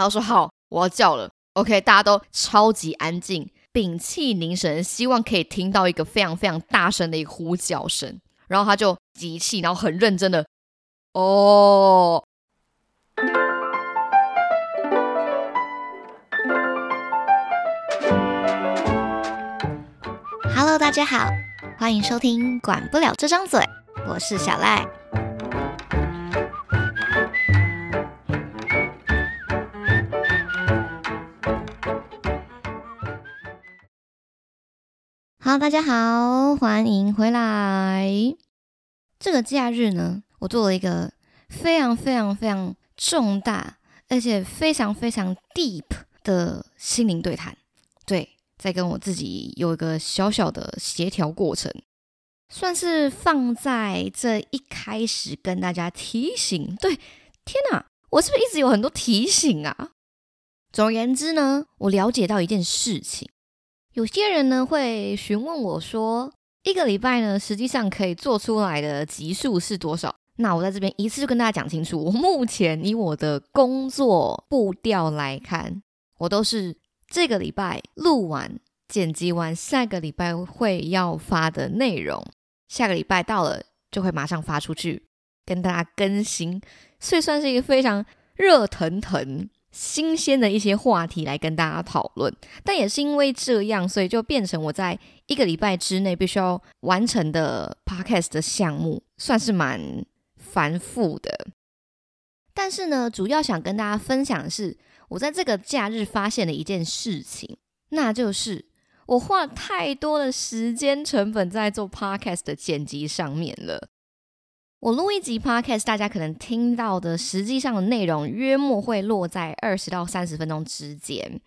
然后说好，我要叫了。OK，大家都超级安静，屏气凝神，希望可以听到一个非常非常大声的一个呼叫声。然后他就集气，然后很认真的，哦。Hello，大家好，欢迎收听《管不了这张嘴》，我是小赖。好，大家好，欢迎回来。这个假日呢，我做了一个非常非常非常重大，而且非常非常 deep 的心灵对谈。对。在跟我自己有一个小小的协调过程，算是放在这一开始跟大家提醒。对，天哪，我是不是一直有很多提醒啊？总而言之呢，我了解到一件事情，有些人呢会询问我说，一个礼拜呢实际上可以做出来的集数是多少？那我在这边一次就跟大家讲清楚，我目前以我的工作步调来看，我都是。这个礼拜录完、剪辑完，下个礼拜会要发的内容，下个礼拜到了就会马上发出去，跟大家更新，所以算是一个非常热腾腾、新鲜的一些话题来跟大家讨论。但也是因为这样，所以就变成我在一个礼拜之内必须要完成的 podcast 的项目，算是蛮繁复的。但是呢，主要想跟大家分享的是。我在这个假日发现了一件事情，那就是我花了太多的时间成本在做 podcast 的剪辑上面了。我录一集 podcast，大家可能听到的实际上的内容约莫会落在二十到三十分钟之间。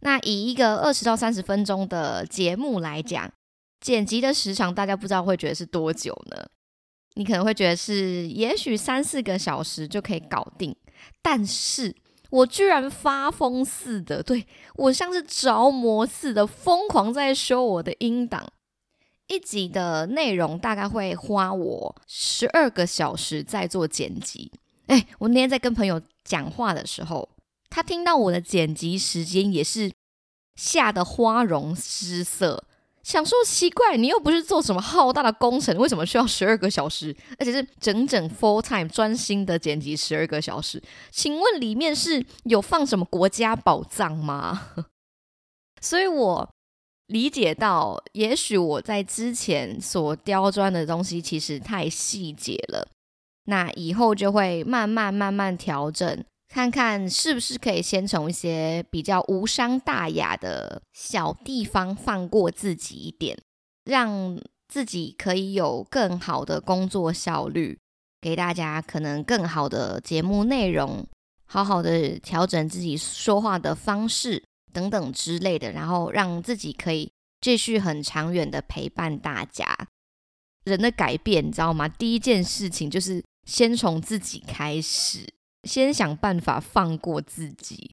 那以一个二十到三十分钟的节目来讲，剪辑的时长大家不知道会觉得是多久呢？你可能会觉得是也许三四个小时就可以搞定，但是。我居然发疯似的，对我像是着魔似的，疯狂在修我的音档。一集的内容大概会花我十二个小时在做剪辑。哎，我那天在跟朋友讲话的时候，他听到我的剪辑时间也是吓得花容失色。想说奇怪，你又不是做什么浩大的工程，为什么需要十二个小时，而且是整整 full time 专心的剪辑十二个小时？请问里面是有放什么国家宝藏吗？所以我理解到，也许我在之前所刁钻的东西其实太细节了，那以后就会慢慢慢慢调整。看看是不是可以先从一些比较无伤大雅的小地方放过自己一点，让自己可以有更好的工作效率，给大家可能更好的节目内容，好好的调整自己说话的方式等等之类的，然后让自己可以继续很长远的陪伴大家。人的改变，你知道吗？第一件事情就是先从自己开始。先想办法放过自己。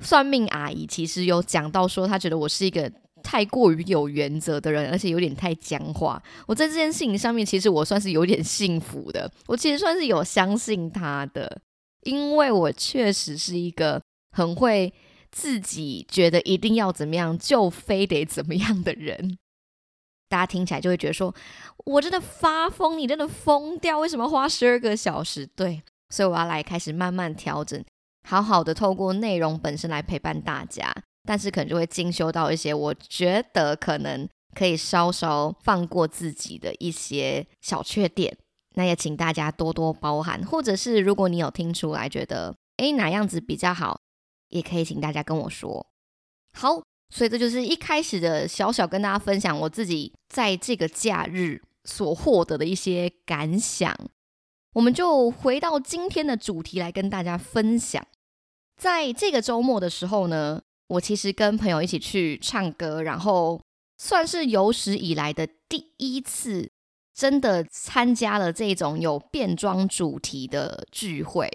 算命阿姨其实有讲到说，她觉得我是一个太过于有原则的人，而且有点太僵化。我在这件事情上面，其实我算是有点幸福的。我其实算是有相信她的，因为我确实是一个很会自己觉得一定要怎么样就非得怎么样的人。大家听起来就会觉得说，我真的发疯，你真的疯掉，为什么花十二个小时？对。所以我要来开始慢慢调整，好好的透过内容本身来陪伴大家，但是可能就会精修到一些我觉得可能可以稍稍放过自己的一些小缺点，那也请大家多多包涵，或者是如果你有听出来觉得诶哪样子比较好，也可以请大家跟我说。好，所以这就是一开始的小小跟大家分享我自己在这个假日所获得的一些感想。我们就回到今天的主题来跟大家分享。在这个周末的时候呢，我其实跟朋友一起去唱歌，然后算是有史以来的第一次真的参加了这种有变装主题的聚会。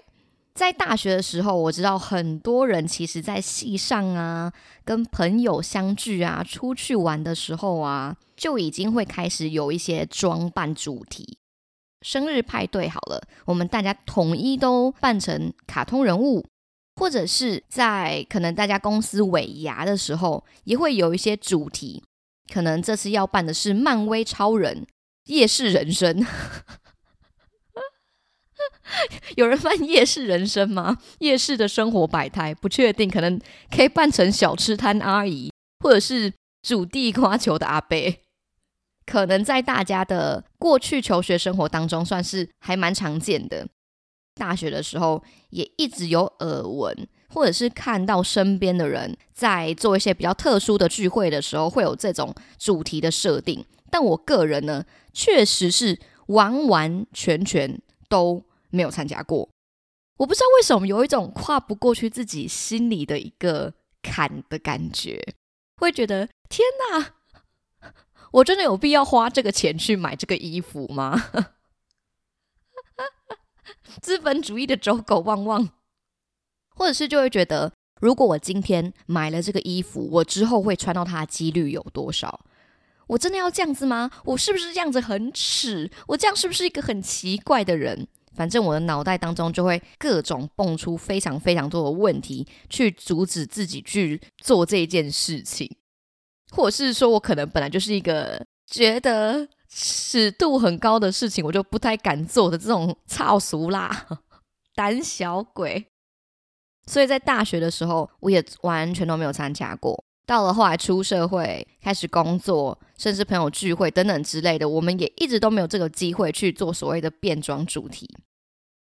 在大学的时候，我知道很多人其实，在戏上啊，跟朋友相聚啊，出去玩的时候啊，就已经会开始有一些装扮主题。生日派对好了，我们大家统一都扮成卡通人物，或者是在可能大家公司尾牙的时候，也会有一些主题。可能这次要办的是漫威超人夜市人生，有人办夜市人生吗？夜市的生活百态不确定，可能可以扮成小吃摊阿姨，或者是煮地瓜球的阿伯。可能在大家的过去求学生活当中，算是还蛮常见的。大学的时候也一直有耳闻，或者是看到身边的人在做一些比较特殊的聚会的时候，会有这种主题的设定。但我个人呢，确实是完完全全都没有参加过。我不知道为什么有一种跨不过去自己心里的一个坎的感觉，会觉得天哪，我真的有必要花这个钱去买这个衣服吗？资本主义的走狗旺旺，或者是就会觉得，如果我今天买了这个衣服，我之后会穿到它的几率有多少？我真的要这样子吗？我是不是这样子很耻？我这样是不是一个很奇怪的人？反正我的脑袋当中就会各种蹦出非常非常多的问题，去阻止自己去做这件事情，或者是说我可能本来就是一个觉得。尺度很高的事情，我就不太敢做的这种操俗啦，胆小鬼。所以在大学的时候，我也完全都没有参加过。到了后来出社会，开始工作，甚至朋友聚会等等之类的，我们也一直都没有这个机会去做所谓的变装主题。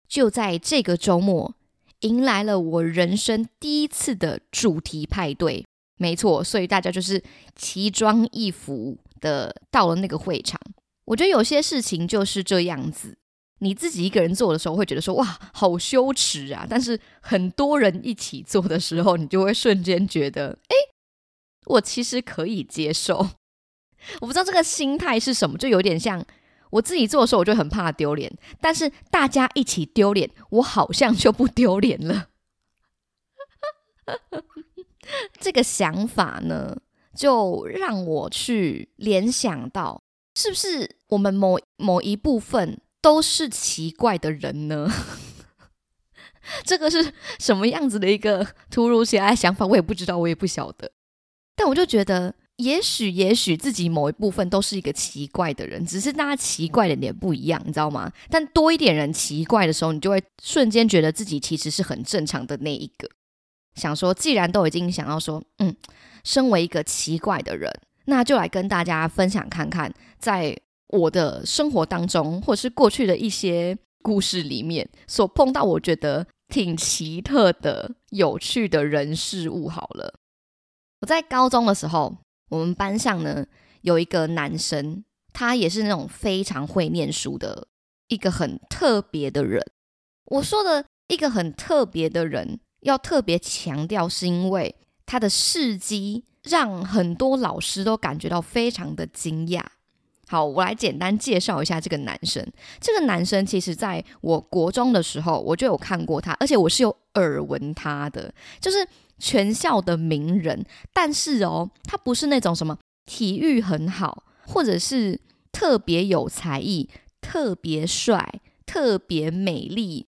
就在这个周末，迎来了我人生第一次的主题派对。没错，所以大家就是奇装异服。的到了那个会场，我觉得有些事情就是这样子。你自己一个人做的时候，会觉得说哇，好羞耻啊！但是很多人一起做的时候，你就会瞬间觉得，哎，我其实可以接受。我不知道这个心态是什么，就有点像我自己做的时候，我就很怕丢脸，但是大家一起丢脸，我好像就不丢脸了。这个想法呢？就让我去联想到，是不是我们某某一部分都是奇怪的人呢？这个是什么样子的一个突如其来的想法？我也不知道，我也不晓得。但我就觉得，也许也许自己某一部分都是一个奇怪的人，只是大家奇怪的点不一样，你知道吗？但多一点人奇怪的时候，你就会瞬间觉得自己其实是很正常的那一个。想说，既然都已经想要说，嗯。身为一个奇怪的人，那就来跟大家分享看看，在我的生活当中，或者是过去的一些故事里面，所碰到我觉得挺奇特的、有趣的人事物。好了，我在高中的时候，我们班上呢有一个男生，他也是那种非常会念书的一个很特别的人。我说的一个很特别的人，要特别强调，是因为。他的事迹让很多老师都感觉到非常的惊讶。好，我来简单介绍一下这个男生。这个男生其实在我国中的时候我就有看过他，而且我是有耳闻他的，就是全校的名人。但是哦，他不是那种什么体育很好，或者是特别有才艺、特别帅、特别美丽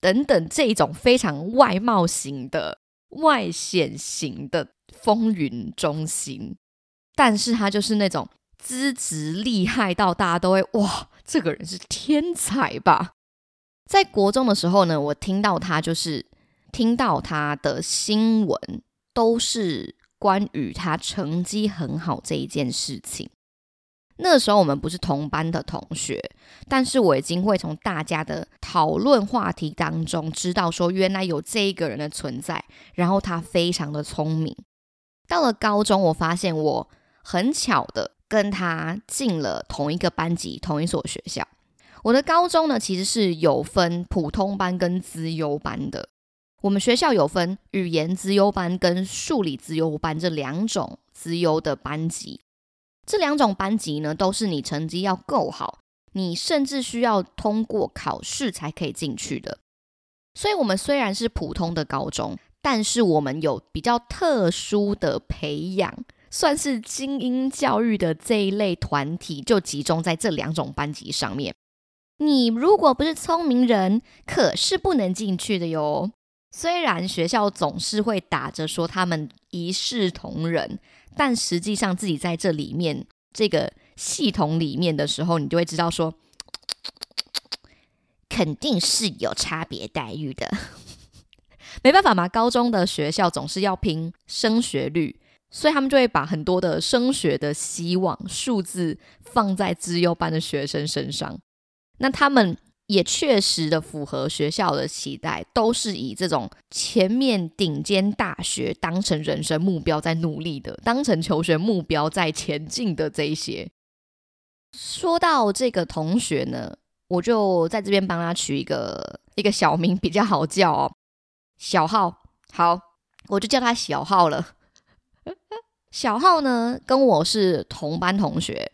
等等这种非常外貌型的。外显型的风云中心，但是他就是那种资质厉害到大家都会哇，这个人是天才吧？在国中的时候呢，我听到他就是听到他的新闻，都是关于他成绩很好这一件事情。那时候我们不是同班的同学，但是我已经会从大家的讨论话题当中知道说，原来有这一个人的存在，然后他非常的聪明。到了高中，我发现我很巧的跟他进了同一个班级、同一所学校。我的高中呢，其实是有分普通班跟资优班的。我们学校有分语言资优班跟数理资优班这两种资优的班级。这两种班级呢，都是你成绩要够好，你甚至需要通过考试才可以进去的。所以，我们虽然是普通的高中，但是我们有比较特殊的培养，算是精英教育的这一类团体，就集中在这两种班级上面。你如果不是聪明人，可是不能进去的哟。虽然学校总是会打着说他们一视同仁，但实际上自己在这里面这个系统里面的时候，你就会知道说，肯定是有差别待遇的。没办法嘛，高中的学校总是要拼升学率，所以他们就会把很多的升学的希望数字放在资优班的学生身上。那他们。也确实的符合学校的期待，都是以这种前面顶尖大学当成人生目标在努力的，当成求学目标在前进的这一些。说到这个同学呢，我就在这边帮他取一个一个小名比较好叫哦，小浩。好，我就叫他小浩了。小浩呢，跟我是同班同学。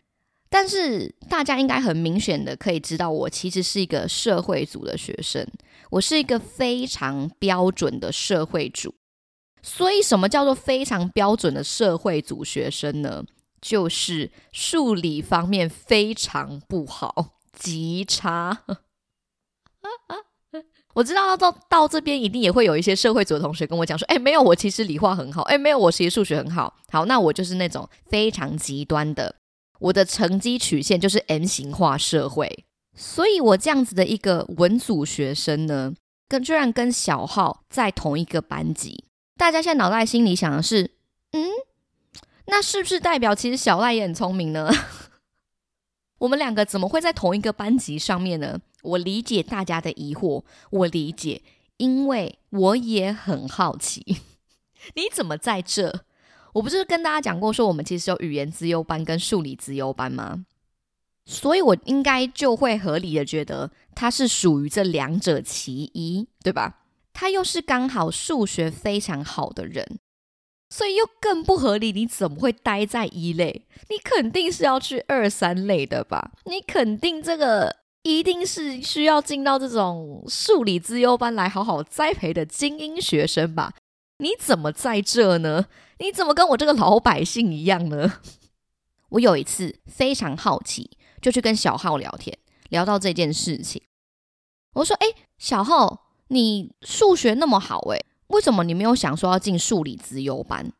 但是大家应该很明显的可以知道，我其实是一个社会组的学生，我是一个非常标准的社会组。所以，什么叫做非常标准的社会组学生呢？就是数理方面非常不好，极差。我知道到到这边一定也会有一些社会组的同学跟我讲说：“哎，没有，我其实理化很好。哎，没有，我其实数学很好。好，那我就是那种非常极端的。”我的成绩曲线就是 M 型化社会，所以我这样子的一个文组学生呢，跟居然跟小浩在同一个班级。大家现在脑袋心里想的是，嗯，那是不是代表其实小赖也很聪明呢？我们两个怎么会在同一个班级上面呢？我理解大家的疑惑，我理解，因为我也很好奇，你怎么在这？我不是跟大家讲过，说我们其实有语言资优班跟数理资优班吗？所以我应该就会合理的觉得他是属于这两者其一，对吧？他又是刚好数学非常好的人，所以又更不合理。你怎么会待在一类？你肯定是要去二三类的吧？你肯定这个一定是需要进到这种数理资优班来好好栽培的精英学生吧？你怎么在这呢？你怎么跟我这个老百姓一样呢？我有一次非常好奇，就去跟小浩聊天，聊到这件事情。我说：“哎，小浩，你数学那么好，哎，为什么你没有想说要进数理资优班？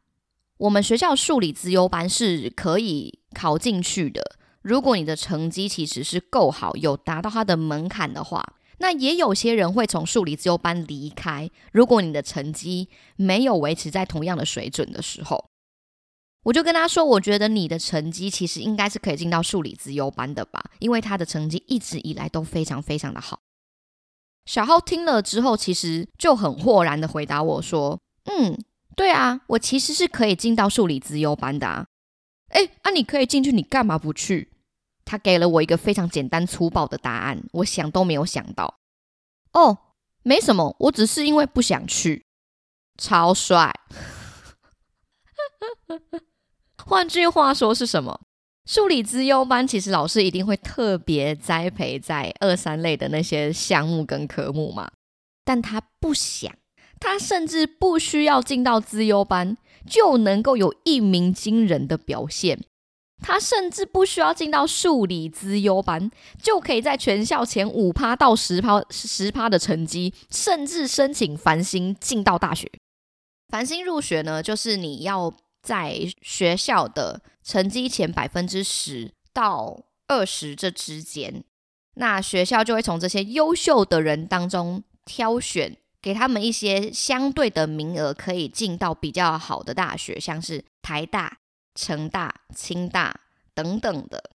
我们学校数理资优班是可以考进去的，如果你的成绩其实是够好，有达到它的门槛的话。”那也有些人会从数理自由班离开。如果你的成绩没有维持在同样的水准的时候，我就跟他说：“我觉得你的成绩其实应该是可以进到数理自由班的吧，因为他的成绩一直以来都非常非常的好。”小浩听了之后，其实就很豁然的回答我说：“嗯，对啊，我其实是可以进到数理自由班的啊。哎，啊，你可以进去，你干嘛不去？”他给了我一个非常简单粗暴的答案，我想都没有想到。哦，没什么，我只是因为不想去。超帅。换句话说是什么？数理资优班其实老师一定会特别栽培在二三类的那些项目跟科目嘛，但他不想，他甚至不需要进到资优班就能够有一鸣惊人的表现。他甚至不需要进到数理资优班，就可以在全校前五趴到十趴十趴的成绩，甚至申请繁星进到大学。繁星入学呢，就是你要在学校的成绩前百分之十到二十这之间，那学校就会从这些优秀的人当中挑选，给他们一些相对的名额，可以进到比较好的大学，像是台大。成大、清大等等的，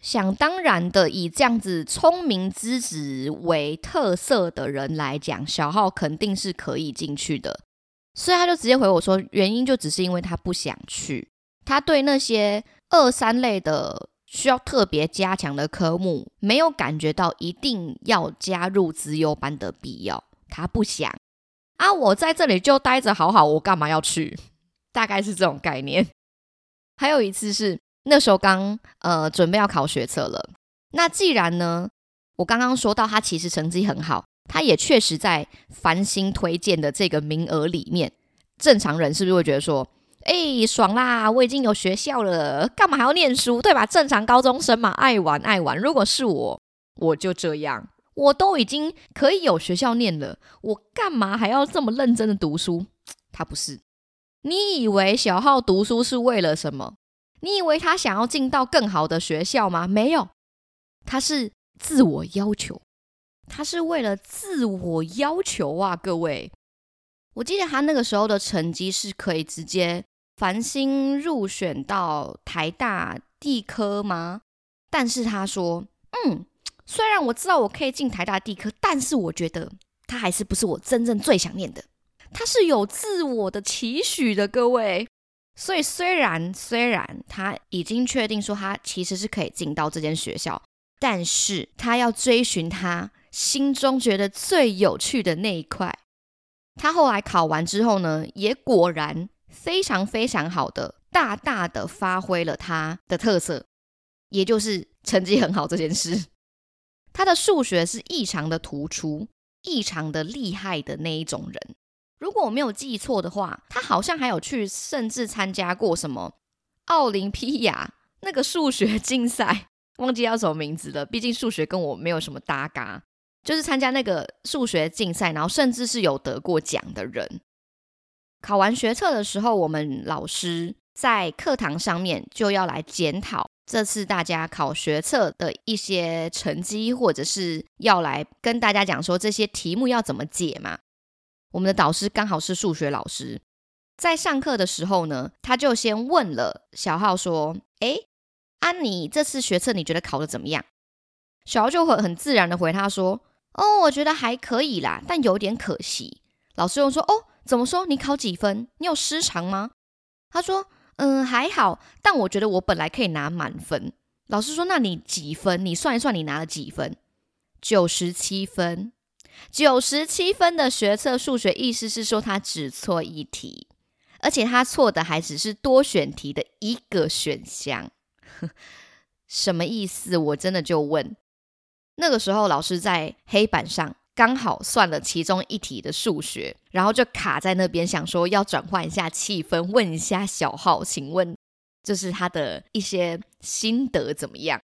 想当然的，以这样子聪明资质为特色的人来讲，小浩肯定是可以进去的。所以他就直接回我说，原因就只是因为他不想去，他对那些二三类的需要特别加强的科目，没有感觉到一定要加入资优班的必要，他不想啊。我在这里就待着好好，我干嘛要去？大概是这种概念。还有一次是那时候刚呃准备要考学测了，那既然呢，我刚刚说到他其实成绩很好，他也确实在繁星推荐的这个名额里面，正常人是不是会觉得说，哎爽啦，我已经有学校了，干嘛还要念书，对吧？正常高中生嘛，爱玩爱玩。如果是我，我就这样，我都已经可以有学校念了，我干嘛还要这么认真的读书？他不是。你以为小浩读书是为了什么？你以为他想要进到更好的学校吗？没有，他是自我要求，他是为了自我要求啊！各位，我记得他那个时候的成绩是可以直接繁星入选到台大地科吗？但是他说，嗯，虽然我知道我可以进台大地科，但是我觉得他还是不是我真正最想念的。他是有自我的期许的，各位。所以虽然虽然他已经确定说他其实是可以进到这间学校，但是他要追寻他心中觉得最有趣的那一块。他后来考完之后呢，也果然非常非常好的，大大的发挥了他的特色，也就是成绩很好这件事。他的数学是异常的突出，异常的厉害的那一种人。如果我没有记错的话，他好像还有去，甚至参加过什么奥林匹亚那个数学 竞赛，忘记叫什么名字了。毕竟数学跟我没有什么搭嘎，就是参加那个数学竞赛，然后甚至是有得过奖的人。考完学测的时候，我们老师在课堂上面就要来检讨这次大家考学测的一些成绩，或者是要来跟大家讲说这些题目要怎么解嘛。我们的导师刚好是数学老师，在上课的时候呢，他就先问了小浩说：“哎，安妮，这次学测你觉得考的怎么样？”小浩就很很自然的回他说：“哦，我觉得还可以啦，但有点可惜。”老师又说：“哦，怎么说？你考几分？你有失常吗？”他说：“嗯，还好，但我觉得我本来可以拿满分。”老师说：“那你几分？你算一算，你拿了几分？九十七分。”九十七分的学测数学，意思是说他只错一题，而且他错的还只是多选题的一个选项。什么意思？我真的就问。那个时候老师在黑板上刚好算了其中一题的数学，然后就卡在那边，想说要转换一下气氛，问一下小浩，请问就是他的一些心得怎么样？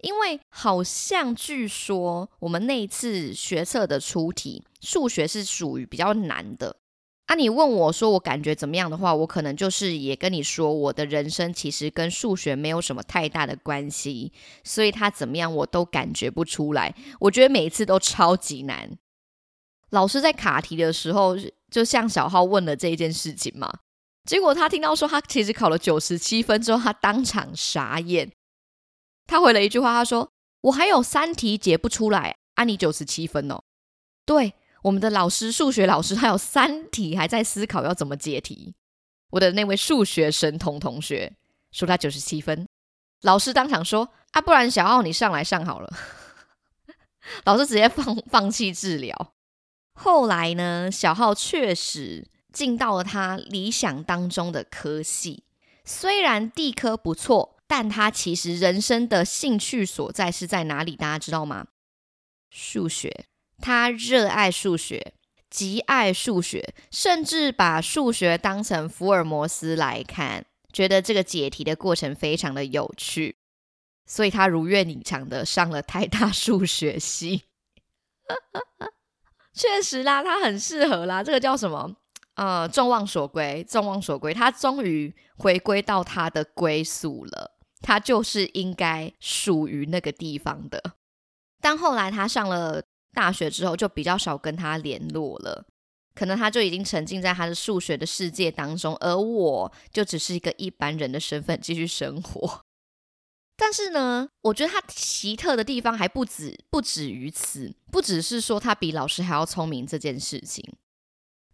因为好像据说我们那一次学测的出题数学是属于比较难的啊。你问我说我感觉怎么样的话，我可能就是也跟你说，我的人生其实跟数学没有什么太大的关系，所以他怎么样我都感觉不出来。我觉得每一次都超级难。老师在卡题的时候，就向小浩问了这一件事情嘛，结果他听到说他其实考了九十七分之后，他当场傻眼。他回了一句话，他说：“我还有三题解不出来，啊你九十七分哦。”对，我们的老师，数学老师，他有三题还在思考要怎么解题。我的那位数学神童同学说他九十七分，老师当场说：“啊，不然小奥你上来上好了。”老师直接放放弃治疗。后来呢，小浩确实进到了他理想当中的科系，虽然地科不错。但他其实人生的兴趣所在是在哪里？大家知道吗？数学，他热爱数学，极爱数学，甚至把数学当成福尔摩斯来看，觉得这个解题的过程非常的有趣，所以他如愿以偿的上了台大数学系。确实啦，他很适合啦，这个叫什么？呃，众望所归，众望所归，他终于回归到他的归宿了。他就是应该属于那个地方的，但后来他上了大学之后，就比较少跟他联络了。可能他就已经沉浸在他的数学的世界当中，而我就只是一个一般人的身份继续生活。但是呢，我觉得他奇特的地方还不止不止于此，不只是说他比老师还要聪明这件事情。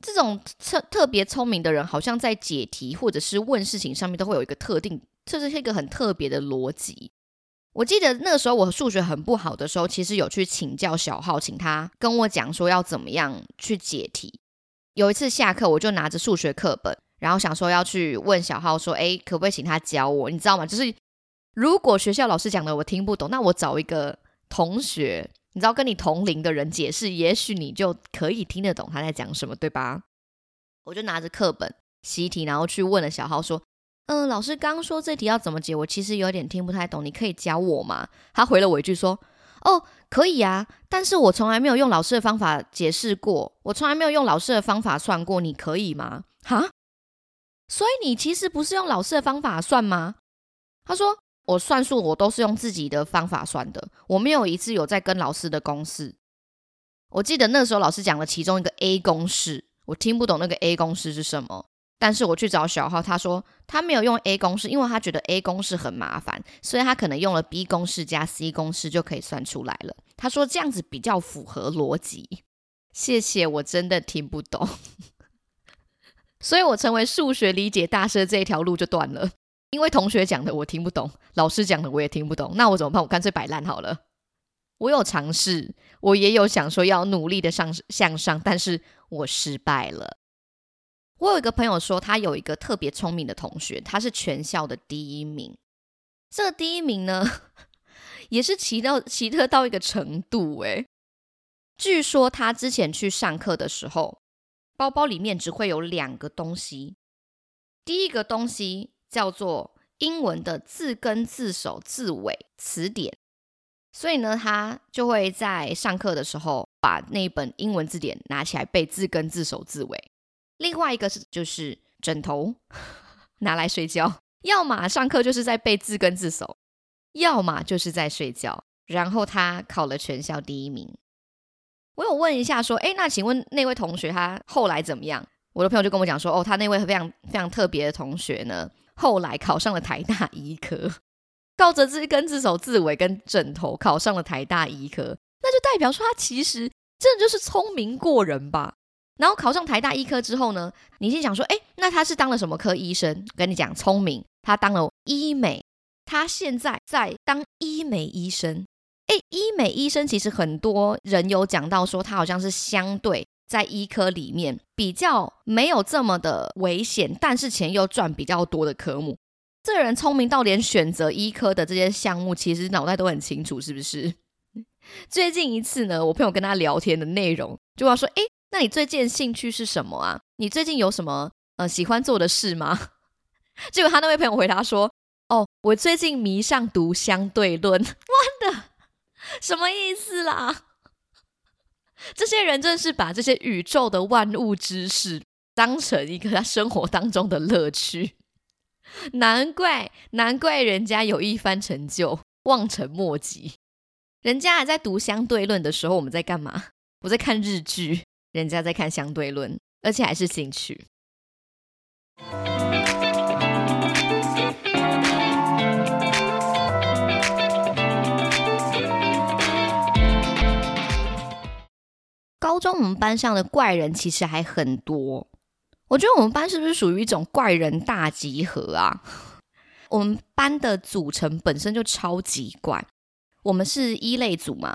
这种特特别聪明的人，好像在解题或者是问事情上面，都会有一个特定。这是一个很特别的逻辑。我记得那个时候我数学很不好的时候，其实有去请教小浩，请他跟我讲说要怎么样去解题。有一次下课，我就拿着数学课本，然后想说要去问小浩说：“哎，可不可以请他教我？你知道吗？就是如果学校老师讲的我听不懂，那我找一个同学，你知道跟你同龄的人解释，也许你就可以听得懂他在讲什么，对吧？”我就拿着课本习题，然后去问了小浩说。嗯，老师刚说这题要怎么解，我其实有点听不太懂，你可以教我吗？他回了我一句说：“哦，可以啊，但是我从来没有用老师的方法解释过，我从来没有用老师的方法算过，你可以吗？哈？所以你其实不是用老师的方法算吗？他说我算数我都是用自己的方法算的，我没有一次有在跟老师的公式。我记得那时候老师讲了其中一个 A 公式，我听不懂那个 A 公式是什么。但是我去找小号，他说他没有用 A 公式，因为他觉得 A 公式很麻烦，所以他可能用了 B 公式加 C 公式就可以算出来了。他说这样子比较符合逻辑。谢谢，我真的听不懂，所以我成为数学理解大师的这一条路就断了。因为同学讲的我听不懂，老师讲的我也听不懂，那我怎么办？我干脆摆烂好了。我有尝试，我也有想说要努力的上向上，但是我失败了。我有一个朋友说，他有一个特别聪明的同学，他是全校的第一名。这第一名呢，也是奇到奇特到一个程度诶。据说他之前去上课的时候，包包里面只会有两个东西。第一个东西叫做英文的字根、字首、字尾词典，所以呢，他就会在上课的时候把那本英文字典拿起来背字根、字首、字尾。另外一个是就是枕头拿来睡觉，要么上课就是在背字根字首，要么就是在睡觉。然后他考了全校第一名。我有问一下说，哎，那请问那位同学他后来怎么样？我的朋友就跟我讲说，哦，他那位非常非常特别的同学呢，后来考上了台大医科，靠着字根字首字尾跟枕头考上了台大医科，那就代表说他其实真的就是聪明过人吧。然后考上台大医科之后呢，你先想说，哎，那他是当了什么科医生？跟你讲，聪明，他当了医美，他现在在当医美医生。哎，医美医生其实很多人有讲到说，他好像是相对在医科里面比较没有这么的危险，但是钱又赚比较多的科目。这人聪明到连选择医科的这些项目，其实脑袋都很清楚，是不是？最近一次呢，我朋友跟他聊天的内容，就要说，哎。那你最近兴趣是什么啊？你最近有什么呃喜欢做的事吗？结果他那位朋友回答说：“哦，我最近迷上读相对论。”哇的，什么意思啦？这些人真是把这些宇宙的万物知识当成一个他生活当中的乐趣。难怪，难怪人家有一番成就，望尘莫及。人家还在读相对论的时候，我们在干嘛？我在看日剧。人家在看相对论，而且还是兴趣。高中我们班上的怪人其实还很多，我觉得我们班是不是属于一种怪人大集合啊？我们班的组成本身就超级怪，我们是一类组嘛。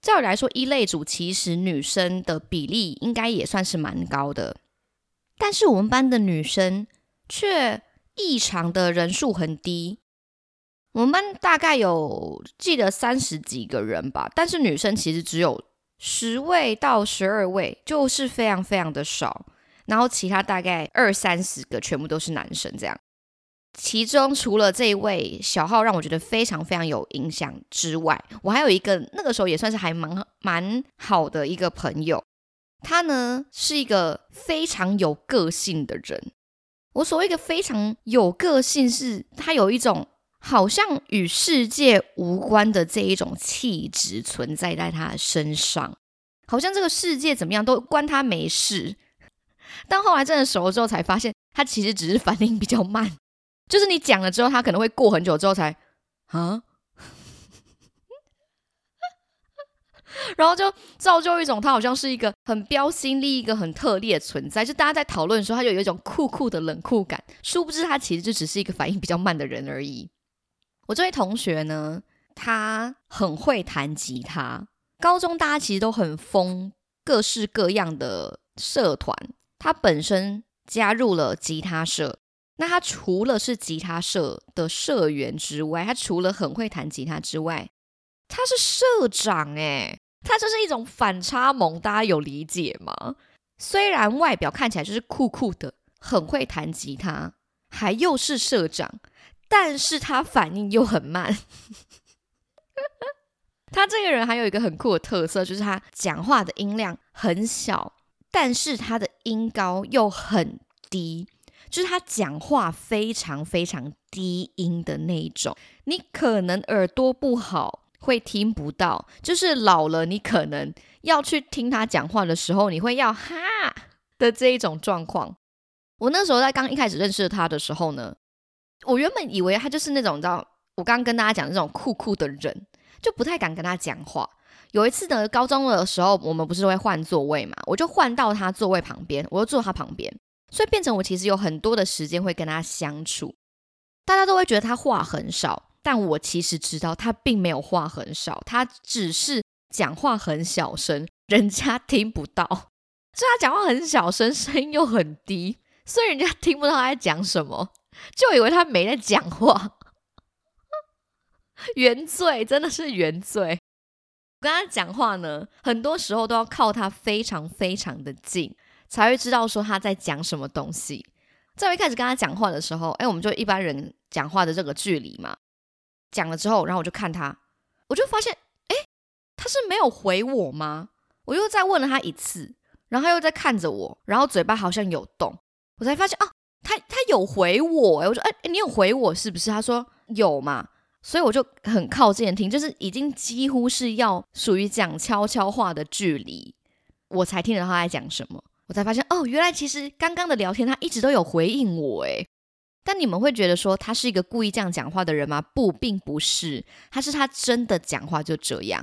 照理来说，一类组其实女生的比例应该也算是蛮高的，但是我们班的女生却异常的人数很低。我们班大概有记得三十几个人吧，但是女生其实只有十位到十二位，就是非常非常的少。然后其他大概二三十个全部都是男生，这样。其中除了这一位小号让我觉得非常非常有影响之外，我还有一个那个时候也算是还蛮蛮好的一个朋友，他呢是一个非常有个性的人。我所谓一个非常有个性，是他有一种好像与世界无关的这一种气质存在在他的身上，好像这个世界怎么样都关他没事。但后来真的熟了之后，才发现他其实只是反应比较慢。就是你讲了之后，他可能会过很久之后才啊，然后就造就一种他好像是一个很标新立异、一个很特例的存在。就大家在讨论的时候，他就有一种酷酷的冷酷感。殊不知他其实就只是一个反应比较慢的人而已。我这位同学呢，他很会弹吉他。高中大家其实都很疯各式各样的社团，他本身加入了吉他社。那他除了是吉他社的社员之外，他除了很会弹吉他之外，他是社长诶，他这是一种反差萌，大家有理解吗？虽然外表看起来就是酷酷的，很会弹吉他，还又是社长，但是他反应又很慢。他这个人还有一个很酷的特色，就是他讲话的音量很小，但是他的音高又很低，就是他讲话非常非常低音的那一种，你可能耳朵不好会听不到，就是老了你可能要去听他讲话的时候，你会要哈的这一种状况。我那时候在刚一开始认识他的时候呢，我原本以为他就是那种你知道，我刚刚跟大家讲那种酷酷的人。就不太敢跟他讲话。有一次呢，高中的时候，我们不是会换座位嘛？我就换到他座位旁边，我就坐他旁边，所以变成我其实有很多的时间会跟他相处。大家都会觉得他话很少，但我其实知道他并没有话很少，他只是讲话很小声，人家听不到。所以他讲话很小声，声音又很低，所以人家听不到他在讲什么，就以为他没在讲话。原罪真的是原罪。我跟他讲话呢，很多时候都要靠他非常非常的近，才会知道说他在讲什么东西。在我一开始跟他讲话的时候，哎，我们就一般人讲话的这个距离嘛。讲了之后，然后我就看他，我就发现，哎，他是没有回我吗？我又再问了他一次，然后他又在看着我，然后嘴巴好像有动，我才发现，哦，他他有回我。哎，我说，哎，你有回我是不是？他说有嘛。所以我就很靠近听，就是已经几乎是要属于讲悄悄话的距离，我才听得到他在讲什么。我才发现，哦，原来其实刚刚的聊天他一直都有回应我，诶。但你们会觉得说他是一个故意这样讲话的人吗？不，并不是，他是他真的讲话就这样。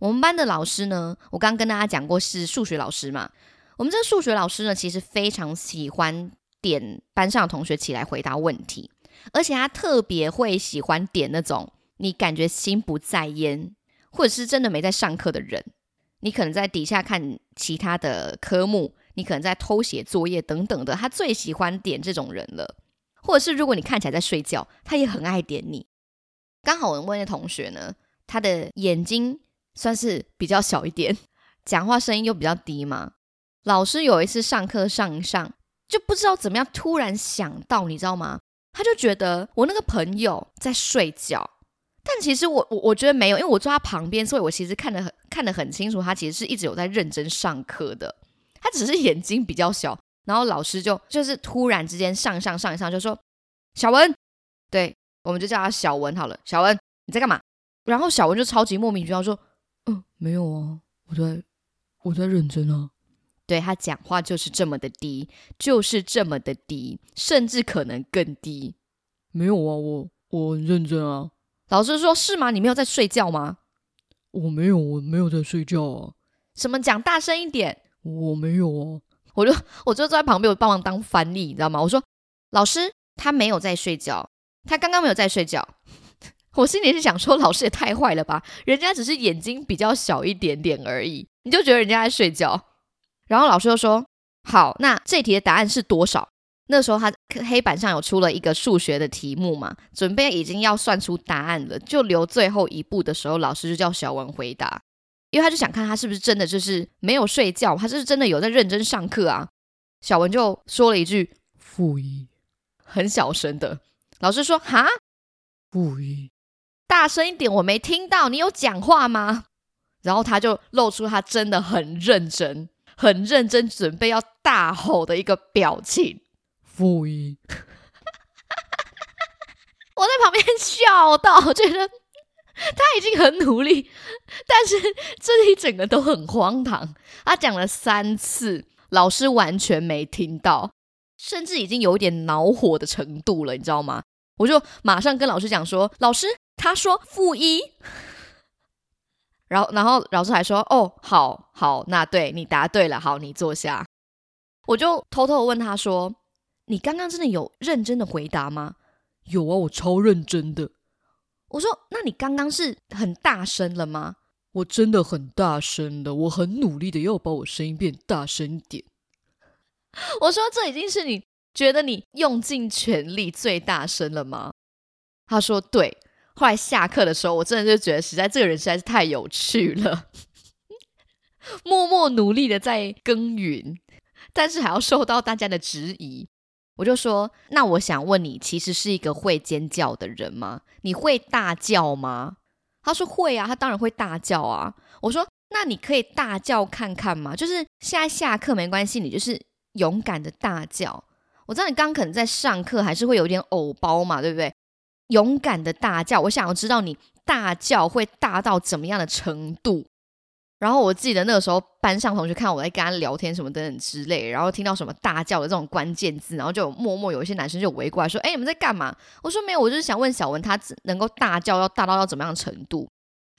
我们班的老师呢，我刚跟大家讲过是数学老师嘛。我们这个数学老师呢，其实非常喜欢点班上的同学起来回答问题。而且他特别会喜欢点那种你感觉心不在焉，或者是真的没在上课的人。你可能在底下看其他的科目，你可能在偷写作业等等的。他最喜欢点这种人了。或者是如果你看起来在睡觉，他也很爱点你。刚好我问的同学呢，他的眼睛算是比较小一点，讲话声音又比较低嘛。老师有一次上课上一上，就不知道怎么样，突然想到，你知道吗？他就觉得我那个朋友在睡觉，但其实我我我觉得没有，因为我坐他旁边，所以我其实看得很看得很清楚，他其实是一直有在认真上课的，他只是眼睛比较小。然后老师就就是突然之间上上上一上就说小文，对，我们就叫他小文好了，小文你在干嘛？然后小文就超级莫名其妙说，嗯，没有啊，我在我在认真啊。对他讲话就是这么的低，就是这么的低，甚至可能更低。没有啊，我我很认真啊。老师说：“是吗？你没有在睡觉吗？”我没有，我没有在睡觉啊。什么？讲大声一点。我没有啊。我就我就坐在旁边，我帮忙当翻译，你知道吗？我说：“老师，他没有在睡觉，他刚刚没有在睡觉。”我心里是想说：“老师也太坏了吧？人家只是眼睛比较小一点点而已，你就觉得人家在睡觉。”然后老师就说：“好，那这题的答案是多少？”那时候他黑板上有出了一个数学的题目嘛，准备已经要算出答案了，就留最后一步的时候，老师就叫小文回答，因为他就想看他是不是真的就是没有睡觉，他是真的有在认真上课啊。小文就说了一句“负一”，很小声的。老师说：“哈，负一，大声一点，我没听到，你有讲话吗？”然后他就露出他真的很认真。很认真准备要大吼的一个表情，负一，我在旁边 笑到，觉得 他已经很努力，但是这一整个都很荒唐。他讲了三次，老师完全没听到，甚至已经有一点恼火的程度了，你知道吗？我就马上跟老师讲说：“老师，他说负一。”然后，然后老师还说：“哦，好好，那对你答对了，好，你坐下。”我就偷偷问他说：“你刚刚真的有认真的回答吗？”“有啊，我超认真的。”我说：“那你刚刚是很大声了吗？”“我真的很大声的，我很努力的要把我声音变大声一点。”我说：“这已经是你觉得你用尽全力最大声了吗？”他说：“对。”后来下课的时候，我真的就觉得实在这个人实在是太有趣了，默默努力的在耕耘，但是还要受到大家的质疑。我就说：“那我想问你，其实是一个会尖叫的人吗？你会大叫吗？”他说会啊，他当然会大叫啊。我说那你可以大叫看看嘛，就是现在下课没关系，你就是勇敢的大叫。我知道你刚可能在上课，还是会有点偶包嘛，对不对？勇敢的大叫，我想要知道你大叫会大到怎么样的程度。然后我记得那个时候班上同学看我在跟他聊天什么等等之类，然后听到什么大叫的这种关键字，然后就默默有一些男生就围过来说：“哎，你们在干嘛？”我说：“没有，我就是想问小文，他能够大叫要大到要怎么样程度？”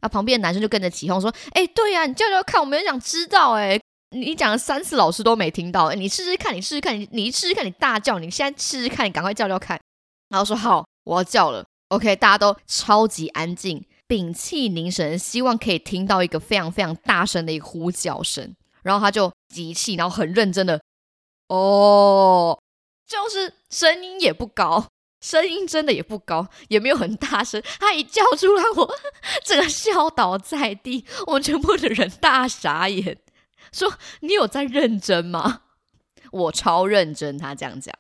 啊，旁边的男生就跟着起哄说：“哎，对呀，你叫叫看，我们也想知道。哎，你讲了三次，老师都没听到。哎你试试看，你试试看，你你试试看，你大叫，你现在试试看，你赶快叫叫看。”然后说：“好，我要叫了。”OK，大家都超级安静。屏气凝神，希望可以听到一个非常非常大声的一个呼叫声，然后他就集气，然后很认真的，哦，就是声音也不高，声音真的也不高，也没有很大声。他一叫出来，我 整个笑倒在地，我们全部的人大傻眼，说你有在认真吗？我超认真，他这样讲。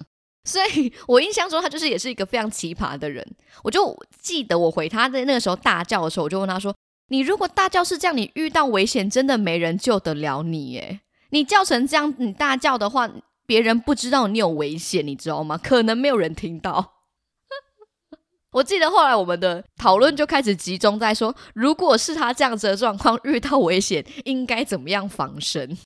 所以我印象中，他就是也是一个非常奇葩的人。我就记得我回他的那个时候大叫的时候，我就问他说：“你如果大叫是这样，你遇到危险真的没人救得了你耶？你叫成这样，你大叫的话，别人不知道你有危险，你知道吗？可能没有人听到。”我记得后来我们的讨论就开始集中在说，如果是他这样子的状况遇到危险，应该怎么样防身。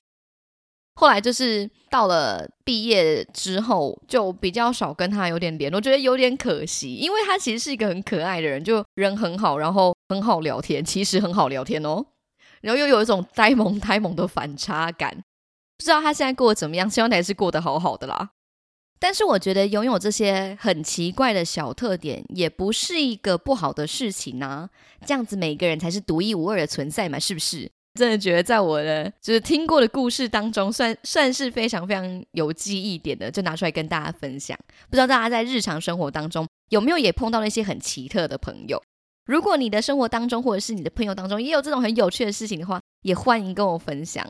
后来就是到了毕业之后，就比较少跟他有点联络，觉得有点可惜，因为他其实是一个很可爱的人，就人很好，然后很好聊天，其实很好聊天哦，然后又有一种呆萌呆萌的反差感，不知道他现在过得怎么样，希望他也是过得好好的啦。但是我觉得拥有这些很奇怪的小特点，也不是一个不好的事情啊，这样子每个人才是独一无二的存在嘛，是不是？真的觉得，在我的就是听过的故事当中，算算是非常非常有记忆点的，就拿出来跟大家分享。不知道大家在日常生活当中有没有也碰到那些很奇特的朋友？如果你的生活当中或者是你的朋友当中也有这种很有趣的事情的话，也欢迎跟我分享。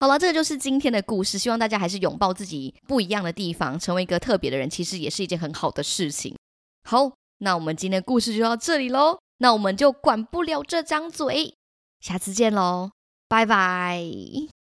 好了，这个就是今天的故事。希望大家还是拥抱自己不一样的地方，成为一个特别的人，其实也是一件很好的事情。好，那我们今天的故事就到这里喽。那我们就管不了这张嘴。下次见喽，拜拜。